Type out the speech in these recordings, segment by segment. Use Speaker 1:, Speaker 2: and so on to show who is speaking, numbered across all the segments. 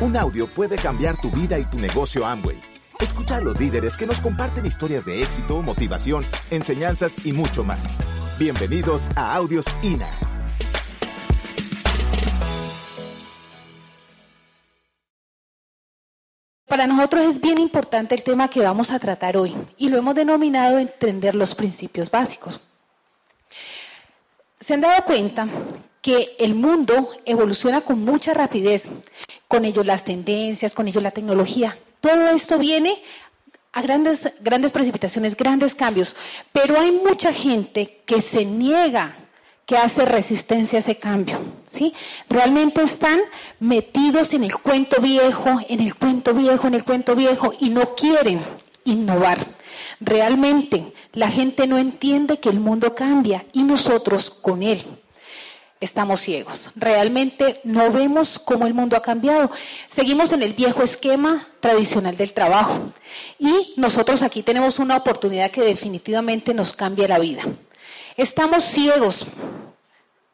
Speaker 1: Un audio puede cambiar tu vida y tu negocio Amway. Escucha a los líderes que nos comparten historias de éxito, motivación, enseñanzas y mucho más. Bienvenidos a Audios INA.
Speaker 2: Para nosotros es bien importante el tema que vamos a tratar hoy y lo hemos denominado entender los principios básicos. ¿Se han dado cuenta que el mundo evoluciona con mucha rapidez? Con ello las tendencias, con ello la tecnología. Todo esto viene a grandes, grandes precipitaciones, grandes cambios, pero hay mucha gente que se niega que hace resistencia a ese cambio, ¿sí? Realmente están metidos en el cuento viejo, en el cuento viejo, en el cuento viejo y no quieren innovar. Realmente la gente no entiende que el mundo cambia y nosotros con él estamos ciegos. Realmente no vemos cómo el mundo ha cambiado. Seguimos en el viejo esquema tradicional del trabajo y nosotros aquí tenemos una oportunidad que definitivamente nos cambia la vida. Estamos ciegos,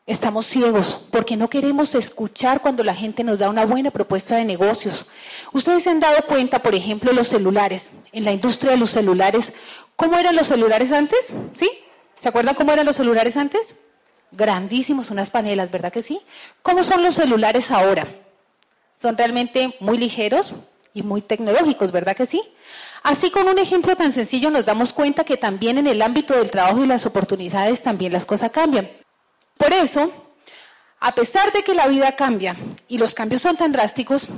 Speaker 2: estamos ciegos porque no queremos escuchar cuando la gente nos da una buena propuesta de negocios. Ustedes se han dado cuenta, por ejemplo, los celulares, en la industria de los celulares, ¿cómo eran los celulares antes? ¿Sí? ¿Se acuerdan cómo eran los celulares antes? Grandísimos, unas panelas, ¿verdad que sí? ¿Cómo son los celulares ahora? Son realmente muy ligeros y muy tecnológicos, ¿verdad que sí? Así con un ejemplo tan sencillo nos damos cuenta que también en el ámbito del trabajo y las oportunidades también las cosas cambian. Por eso, a pesar de que la vida cambia y los cambios son tan drásticos,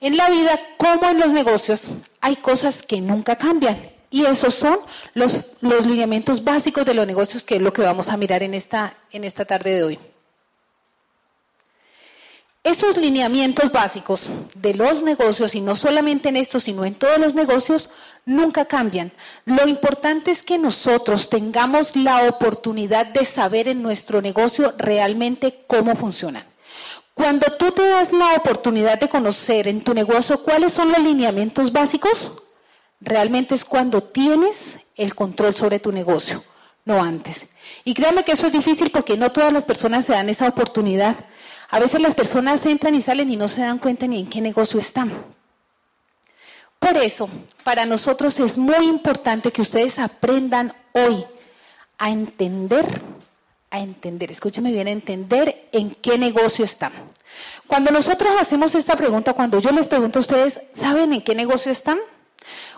Speaker 2: en la vida como en los negocios hay cosas que nunca cambian. Y esos son los, los lineamientos básicos de los negocios, que es lo que vamos a mirar en esta, en esta tarde de hoy. Esos lineamientos básicos de los negocios, y no solamente en estos, sino en todos los negocios, nunca cambian. Lo importante es que nosotros tengamos la oportunidad de saber en nuestro negocio realmente cómo funcionan. Cuando tú te das la oportunidad de conocer en tu negocio cuáles son los lineamientos básicos, realmente es cuando tienes el control sobre tu negocio, no antes. Y créanme que eso es difícil porque no todas las personas se dan esa oportunidad. A veces las personas entran y salen y no se dan cuenta ni en qué negocio están. Por eso, para nosotros es muy importante que ustedes aprendan hoy a entender, a entender, escúcheme bien, a entender en qué negocio están. Cuando nosotros hacemos esta pregunta, cuando yo les pregunto a ustedes, ¿saben en qué negocio están?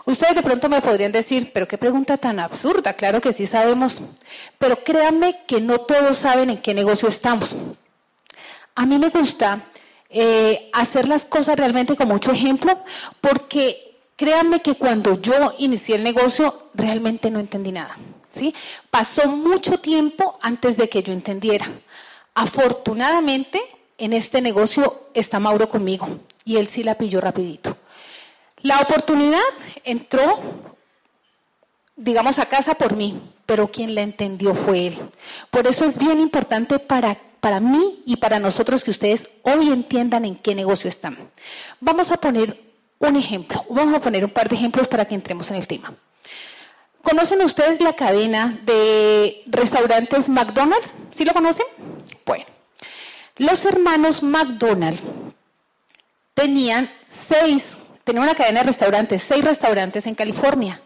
Speaker 2: Ustedes de pronto me podrían decir, pero qué pregunta tan absurda, claro que sí sabemos, pero créanme que no todos saben en qué negocio estamos. A mí me gusta eh, hacer las cosas realmente con mucho ejemplo, porque créanme que cuando yo inicié el negocio realmente no entendí nada. ¿sí? Pasó mucho tiempo antes de que yo entendiera. Afortunadamente, en este negocio está Mauro conmigo y él sí la pilló rapidito. La oportunidad entró, digamos, a casa por mí, pero quien la entendió fue él. Por eso es bien importante para para mí y para nosotros que ustedes hoy entiendan en qué negocio están. Vamos a poner un ejemplo, vamos a poner un par de ejemplos para que entremos en el tema. ¿Conocen ustedes la cadena de restaurantes McDonald's? ¿Sí lo conocen? Bueno, los hermanos McDonald's tenían seis, tenían una cadena de restaurantes, seis restaurantes en California.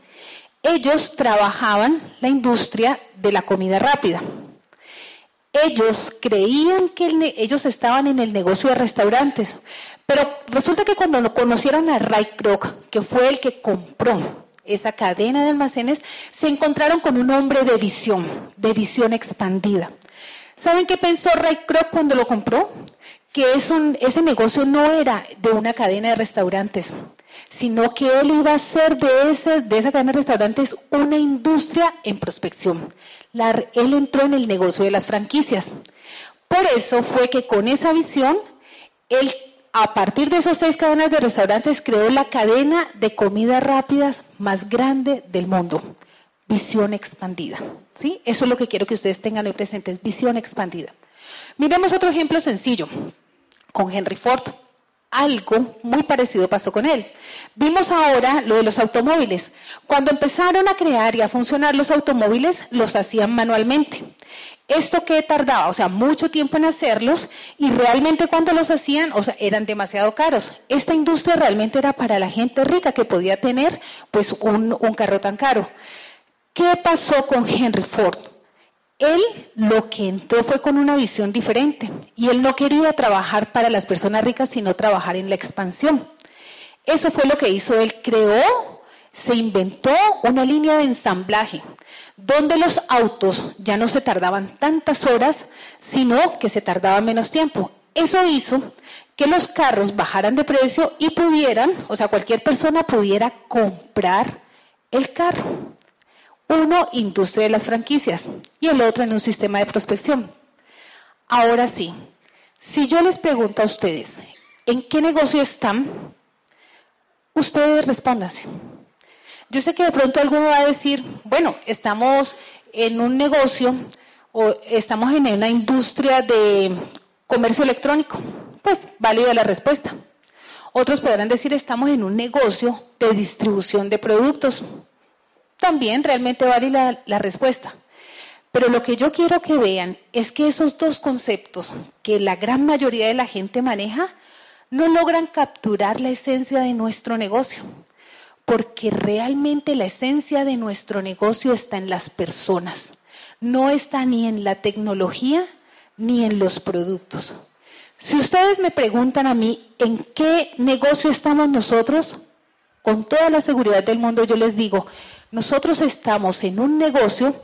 Speaker 2: Ellos trabajaban la industria de la comida rápida ellos creían que ellos estaban en el negocio de restaurantes, pero resulta que cuando conocieron a Ray Kroc, que fue el que compró esa cadena de almacenes, se encontraron con un hombre de visión, de visión expandida. ¿Saben qué pensó Ray Kroc cuando lo compró? Que ese negocio no era de una cadena de restaurantes, sino que él iba a hacer de, ese, de esa cadena de restaurantes una industria en prospección. él entró en el negocio de las franquicias. Por eso fue que con esa visión, él, a partir de esos seis cadenas de restaurantes, creó la cadena de comidas rápidas más grande del mundo. Visión expandida. ¿sí? Eso es lo que quiero que ustedes tengan hoy presentes, visión expandida. Miremos otro ejemplo sencillo, con Henry Ford. Algo muy parecido pasó con él. Vimos ahora lo de los automóviles. Cuando empezaron a crear y a funcionar los automóviles, los hacían manualmente. Esto que tardaba, o sea, mucho tiempo en hacerlos y realmente cuando los hacían, o sea, eran demasiado caros. Esta industria realmente era para la gente rica que podía tener pues un, un carro tan caro. ¿Qué pasó con Henry Ford? Él lo que entró fue con una visión diferente y él no quería trabajar para las personas ricas, sino trabajar en la expansión. Eso fue lo que hizo. Él creó, se inventó una línea de ensamblaje donde los autos ya no se tardaban tantas horas, sino que se tardaba menos tiempo. Eso hizo que los carros bajaran de precio y pudieran, o sea, cualquier persona pudiera comprar el carro. Uno, industria de las franquicias y el otro en un sistema de prospección. Ahora sí, si yo les pregunto a ustedes, ¿en qué negocio están? Ustedes respóndanse. Yo sé que de pronto alguno va a decir, bueno, estamos en un negocio o estamos en una industria de comercio electrónico. Pues válida la respuesta. Otros podrán decir, estamos en un negocio de distribución de productos también realmente vale la, respuesta. Pero lo que yo quiero que vean es que esos dos conceptos que la gran mayoría de la gente maneja no logran capturar la esencia de nuestro negocio, porque realmente la esencia de nuestro negocio está en las personas, no está ni en la tecnología ni en los productos. Si ustedes me preguntan a mí en qué negocio estamos nosotros, con toda la seguridad del mundo yo les digo, nosotros estamos en un negocio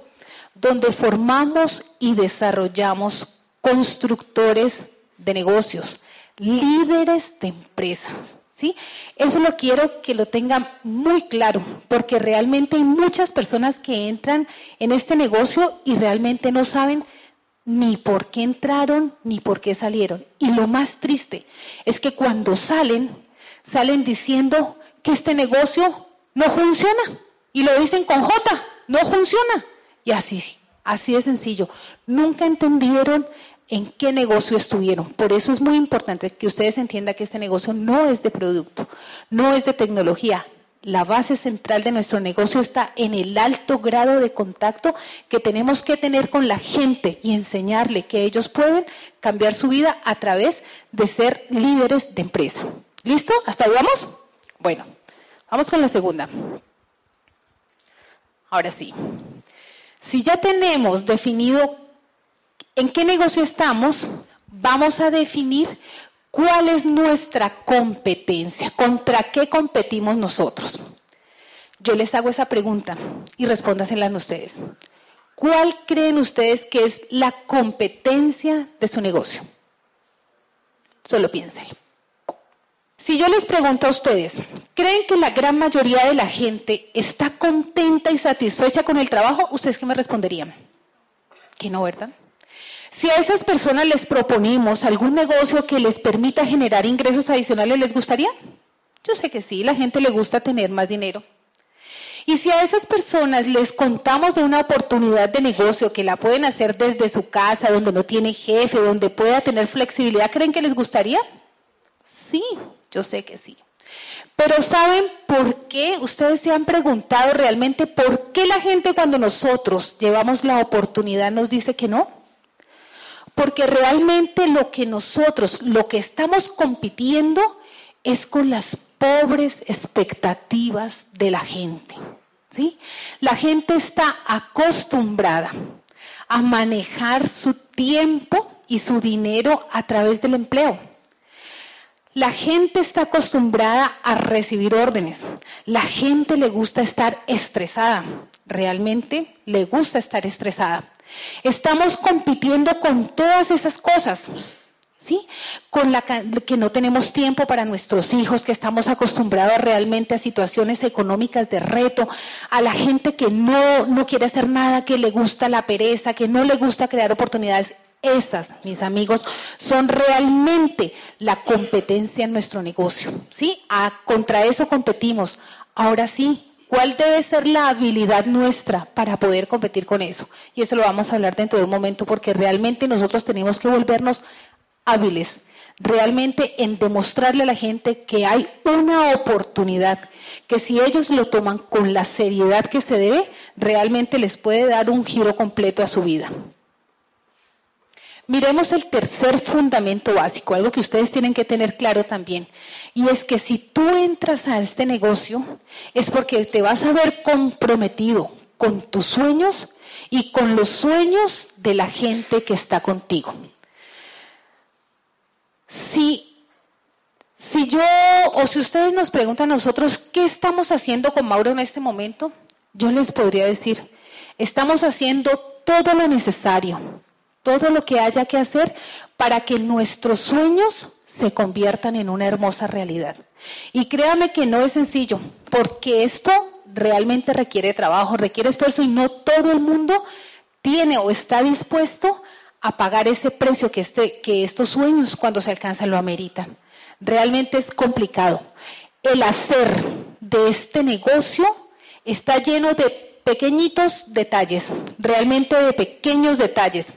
Speaker 2: donde formamos y desarrollamos constructores de negocios, líderes de empresas. ¿sí? Eso lo quiero que lo tengan muy claro, porque realmente hay muchas personas que entran en este negocio y realmente no saben ni por qué entraron ni por qué salieron. Y lo más triste es que cuando salen, salen diciendo que este negocio no funciona y lo dicen con J, no funciona. Y así, así de sencillo. Nunca entendieron en qué negocio estuvieron. Por eso es muy importante que ustedes entiendan que este negocio no es de producto, no es de tecnología. La base central de nuestro negocio está en el alto grado de contacto que tenemos que tener con la gente y enseñarle que ellos pueden cambiar su vida a través de ser líderes de empresa. ¿Listo? ¿Hasta ahí vamos? Bueno, vamos con la segunda. Ahora sí, si ya tenemos definido en qué negocio estamos, vamos a definir cuál es nuestra competencia, contra qué competimos nosotros. Yo les hago esa pregunta y respóndasenla ustedes. ¿Cuál creen ustedes que es la competencia de su negocio? Solo piensen. Si yo les pregunto a ustedes, ¿creen que la gran mayoría de la gente está contenta y satisfecha con el trabajo? ¿Ustedes qué me responderían? Que no, ¿verdad? Si a esas personas les proponimos algún negocio que les permita generar ingresos adicionales, ¿les gustaría? Yo sé que sí, la gente le gusta tener más dinero. Y si a esas personas les contamos de una oportunidad de negocio que la pueden hacer desde su casa, donde no tiene jefe, donde pueda tener flexibilidad, ¿creen que les gustaría? Sí, yo sé que sí. Pero ¿saben por qué? Ustedes se han preguntado realmente por qué la gente cuando nosotros llevamos la oportunidad nos dice que no. Porque realmente lo que nosotros, lo que estamos compitiendo es con las pobres expectativas de la gente. ¿sí? La gente está acostumbrada a manejar su tiempo y su dinero a través del empleo. La gente está acostumbrada a recibir órdenes. La gente le gusta estar estresada. Realmente le gusta estar estresada. Estamos compitiendo con todas esas cosas. ¿Sí? Con la que no tenemos tiempo para nuestros hijos, que estamos acostumbrados realmente a situaciones económicas de reto, a la gente que no, no quiere hacer nada, que le gusta la pereza, que no le gusta crear oportunidades. Esas, mis amigos, son realmente la competencia en nuestro negocio. ¿sí? contra eso competimos. Ahora sí, ¿cuál debe ser la habilidad nuestra para poder competir con eso? Y eso lo vamos a hablar dentro de un momento porque realmente nosotros tenemos que volvernos hábiles. realmente en demostrarle a la gente que hay una oportunidad, que si ellos lo toman con la seriedad que se debe, realmente les puede dar un giro completo a su vida. Miremos el tercer fundamento básico, algo que ustedes tienen que tener claro también, y es que si tú entras a este negocio es porque te vas a ver comprometido con tus sueños y con los sueños de la gente que está contigo. Si, si yo o si ustedes nos preguntan a nosotros qué estamos haciendo con Mauro en este momento, yo les podría decir, estamos haciendo todo lo necesario, todo lo que haya que hacer para que nuestros sueños se conviertan en una hermosa realidad. Y créame que no es sencillo, porque esto realmente requiere trabajo, requiere esfuerzo y no todo el mundo tiene o está dispuesto a pagar ese precio que, este, que estos sueños cuando se alcanzan lo ameritan. Realmente es complicado. El hacer de este negocio está lleno de pequeñitos detalles, realmente de pequeños detalles.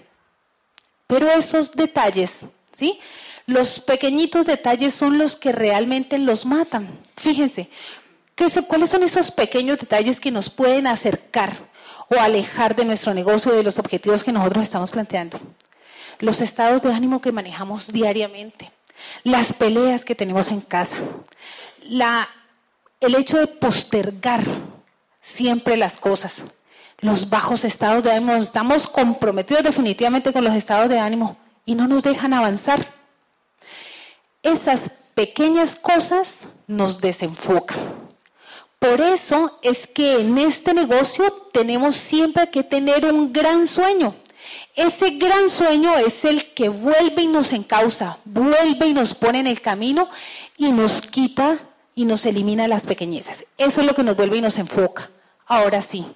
Speaker 2: Pero esos detalles, ¿sí? Los pequeñitos detalles son los que realmente los matan. Fíjense, ¿cuáles son esos pequeños detalles que nos pueden acercar o alejar de nuestro negocio, de los objetivos que nosotros estamos planteando? Los estados de ánimo que manejamos diariamente, las peleas que tenemos en casa, el hecho de postergar siempre las cosas, los bajos estados de ánimo, estamos comprometidos definitivamente con los estados de ánimo y no nos dejan avanzar. Esas pequeñas cosas nos desenfocan. Por eso es que en este negocio tenemos siempre que tener un gran sueño. Ese gran sueño es el que vuelve y nos encausa, vuelve y nos pone en el camino y nos quita y nos elimina las pequeñeces. Eso es lo que nos vuelve y nos enfoca. Ahora sí,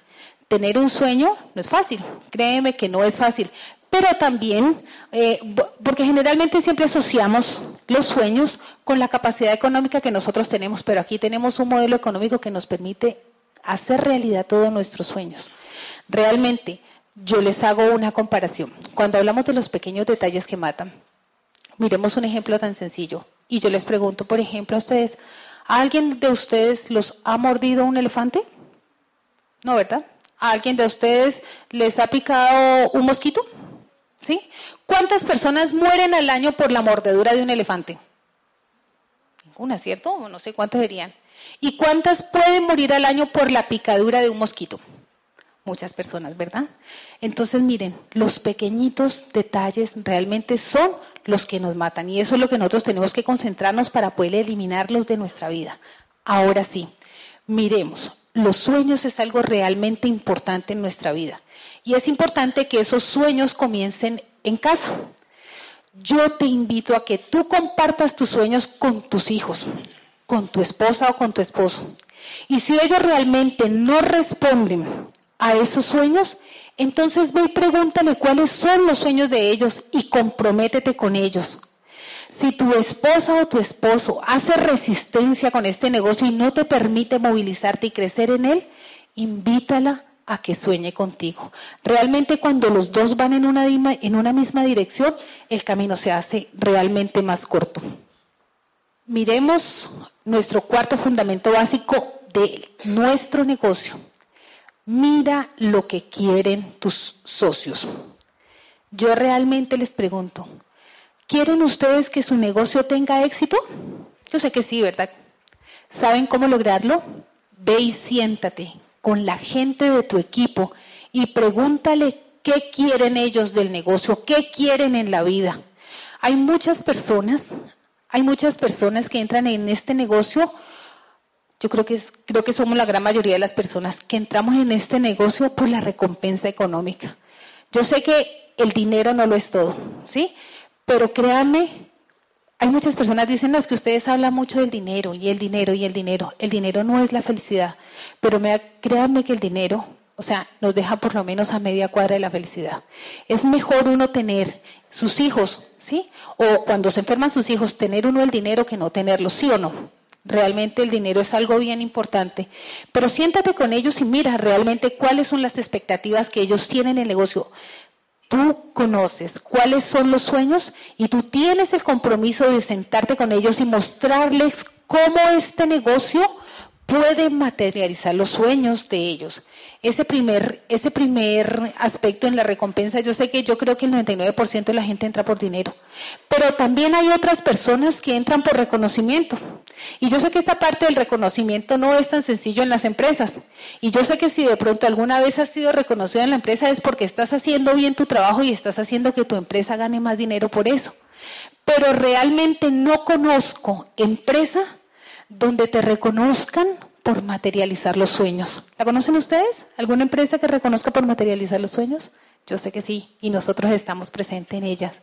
Speaker 2: tener un sueño no es fácil, créeme que no es fácil, pero también, eh, porque generalmente siempre asociamos los sueños con la capacidad económica que nosotros tenemos, pero aquí tenemos un modelo económico que nos permite hacer realidad todos nuestros sueños. Realmente, yo les hago una comparación. Cuando hablamos de los pequeños detalles que matan, miremos un ejemplo tan sencillo. Y yo les pregunto, por ejemplo, a ustedes, ¿a alguien de ustedes los ha mordido un elefante? No, ¿verdad? ¿A alguien de ustedes les ha picado un mosquito? ¿Sí? ¿Cuántas personas mueren al año por la mordedura de un elefante? Ninguna, ¿cierto? No sé cuántas serían. ¿Y cuántas pueden morir al año por la picadura de un mosquito? Muchas personas, ¿verdad? Entonces, miren, los pequeñitos detalles realmente son los que nos matan y eso es lo que nosotros tenemos que concentrarnos para poder eliminarlos de nuestra vida. Ahora sí, miremos, los sueños es algo realmente importante en nuestra vida. Y es importante que esos sueños comiencen en casa. Yo te invito a que tú compartas tus sueños con tus hijos, con tu esposa o con tu esposo. Y si ellos realmente no responden a esos sueños, entonces ve y pregúntale cuáles son los sueños de ellos y comprométete con ellos. Si tu esposa o tu esposo hace resistencia con este negocio y no te permite movilizarte y crecer en él, invítala a que sueñe contigo. Realmente cuando los dos van en una, en una misma dirección, el camino se hace realmente más corto. Miremos nuestro cuarto fundamento básico de nuestro negocio. Mira lo que quieren tus socios. Yo realmente les pregunto, ¿quieren ustedes que su negocio tenga éxito? Yo sé que sí, ¿verdad? ¿Saben cómo lograrlo? Ve y siéntate con la gente de tu equipo y pregúntale qué quieren ellos del negocio, qué quieren en la vida. Hay muchas personas, hay muchas personas que entran en este negocio. Yo creo que, creo que somos la gran mayoría de las personas que entramos en este negocio por la recompensa económica. Yo sé que el dinero no lo es todo, ¿sí? Pero créanme, hay muchas personas dicen, que ustedes hablan mucho del dinero y el dinero y el dinero. El dinero no es la felicidad, pero me, créanme que el dinero, o sea, nos deja por lo menos a media cuadra de la felicidad. Es mejor uno tener sus hijos, ¿sí? O cuando se enferman sus hijos, tener uno el dinero que no tenerlo, ¿sí o no? Realmente el dinero es algo bien importante. Pero siéntate con ellos y mira realmente cuáles son las expectativas que ellos tienen en el negocio. Tú conoces cuáles son los sueños y tú tienes el compromiso de sentarte con ellos y mostrarles cómo este negocio puede materializar los sueños de ellos. Ese primer, ese primer aspecto en la recompensa, yo sé que yo creo que el 99% de la gente entra por dinero, pero también hay otras personas que entran por reconocimiento. Y yo sé que esta parte del reconocimiento no es tan sencillo en las empresas. Y yo sé que si de pronto alguna vez has sido reconocido en la empresa es porque estás haciendo bien tu trabajo y estás haciendo que tu empresa gane más dinero por eso. Pero realmente no conozco empresa donde te reconozcan por materializar los sueños. ¿La conocen ustedes? ¿Alguna empresa que reconozca por materializar los sueños? Yo sé que sí, y nosotros estamos presentes en ellas.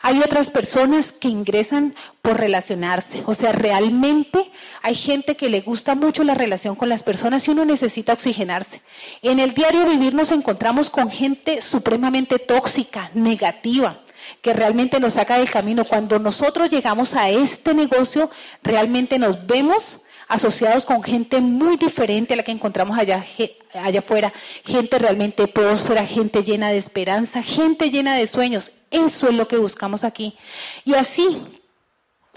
Speaker 2: Hay otras personas que ingresan por relacionarse, o sea, realmente hay gente que le gusta mucho la relación con las personas y uno necesita oxigenarse. En el diario vivir nos encontramos con gente supremamente tóxica, negativa, que realmente nos saca del camino. Cuando nosotros llegamos a este negocio, realmente nos vemos asociados con gente muy diferente a la que encontramos allá, allá afuera, gente realmente próspera, gente llena de esperanza, gente llena de sueños. Eso es lo que buscamos aquí. Y así,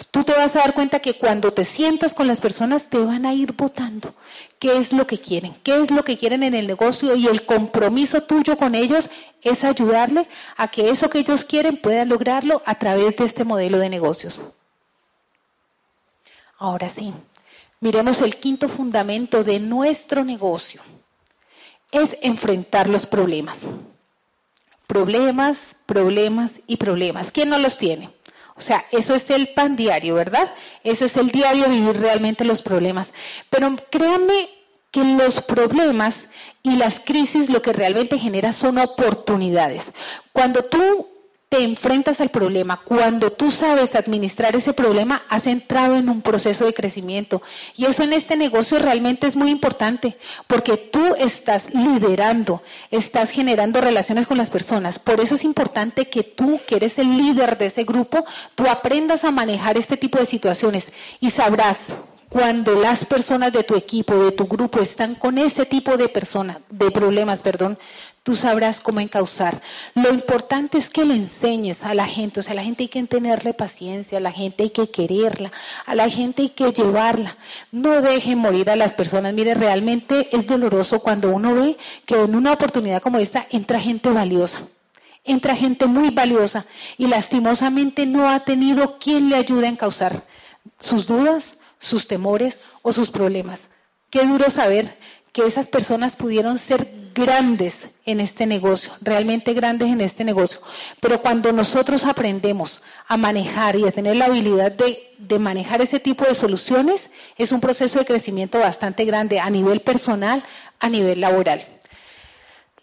Speaker 2: tú te vas a dar cuenta que cuando te sientas con las personas te van a ir votando qué es lo que quieren, qué es lo que quieren en el negocio y el compromiso tuyo con ellos es ayudarle a que eso que ellos quieren puedan lograrlo a través de este modelo de negocios. Ahora sí, Miremos el quinto fundamento de nuestro negocio. Es enfrentar los problemas. Problemas, problemas y problemas. ¿Quién no los tiene? O sea, eso es el pan diario, ¿verdad? Eso es el diario vivir realmente los problemas. Pero créanme que los problemas y las crisis lo que realmente genera son oportunidades. Cuando tú te enfrentas al problema, cuando tú sabes administrar ese problema, has entrado en un proceso de crecimiento. Y eso en este negocio realmente es muy importante, porque tú estás liderando, estás generando relaciones con las personas. Por eso es importante que tú, que eres el líder de ese grupo, tú aprendas a manejar este tipo de situaciones y sabrás cuando las personas de tu equipo, de tu grupo están con ese tipo de personas, de problemas, perdón, tú sabrás cómo encauzar. Lo importante es que le enseñes a la gente, o sea, a la gente hay que tenerle paciencia, a la gente hay que quererla, a la gente hay que llevarla. No dejen morir a las personas. Mire, realmente es doloroso cuando uno ve que en una oportunidad como esta entra gente valiosa. Entra gente muy valiosa y lastimosamente no ha tenido quien le ayude a encauzar sus dudas, sus temores o sus problemas. Qué duro saber que esas personas pudieron ser grandes en este negocio, realmente grandes en este negocio. Pero cuando nosotros aprendemos a manejar y a tener la habilidad de, de, manejar ese tipo de soluciones, es un proceso de crecimiento bastante grande a nivel personal, a nivel laboral.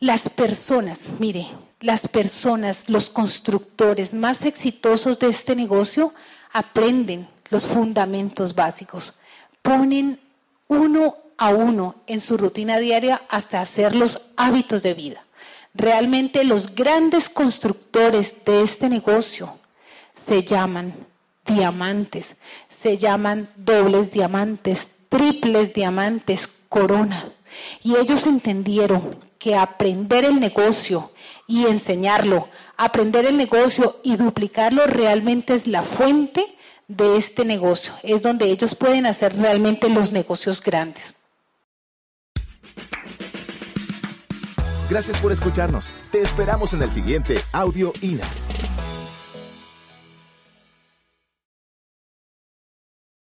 Speaker 2: Las personas, mire, las personas, los constructores más exitosos de este negocio aprenden los fundamentos básicos. Ponen uno a uno en su rutina diaria hasta hacer los hábitos de vida. Realmente los grandes constructores de este negocio se llaman diamantes, se llaman dobles diamantes, triples diamantes, corona. Y ellos entendieron que aprender el negocio y enseñarlo, aprender el negocio y duplicarlo realmente es la fuente de este negocio. Es donde ellos pueden hacer realmente los negocios grandes.
Speaker 1: Gracias por escucharnos. Te esperamos en el siguiente Audio INA.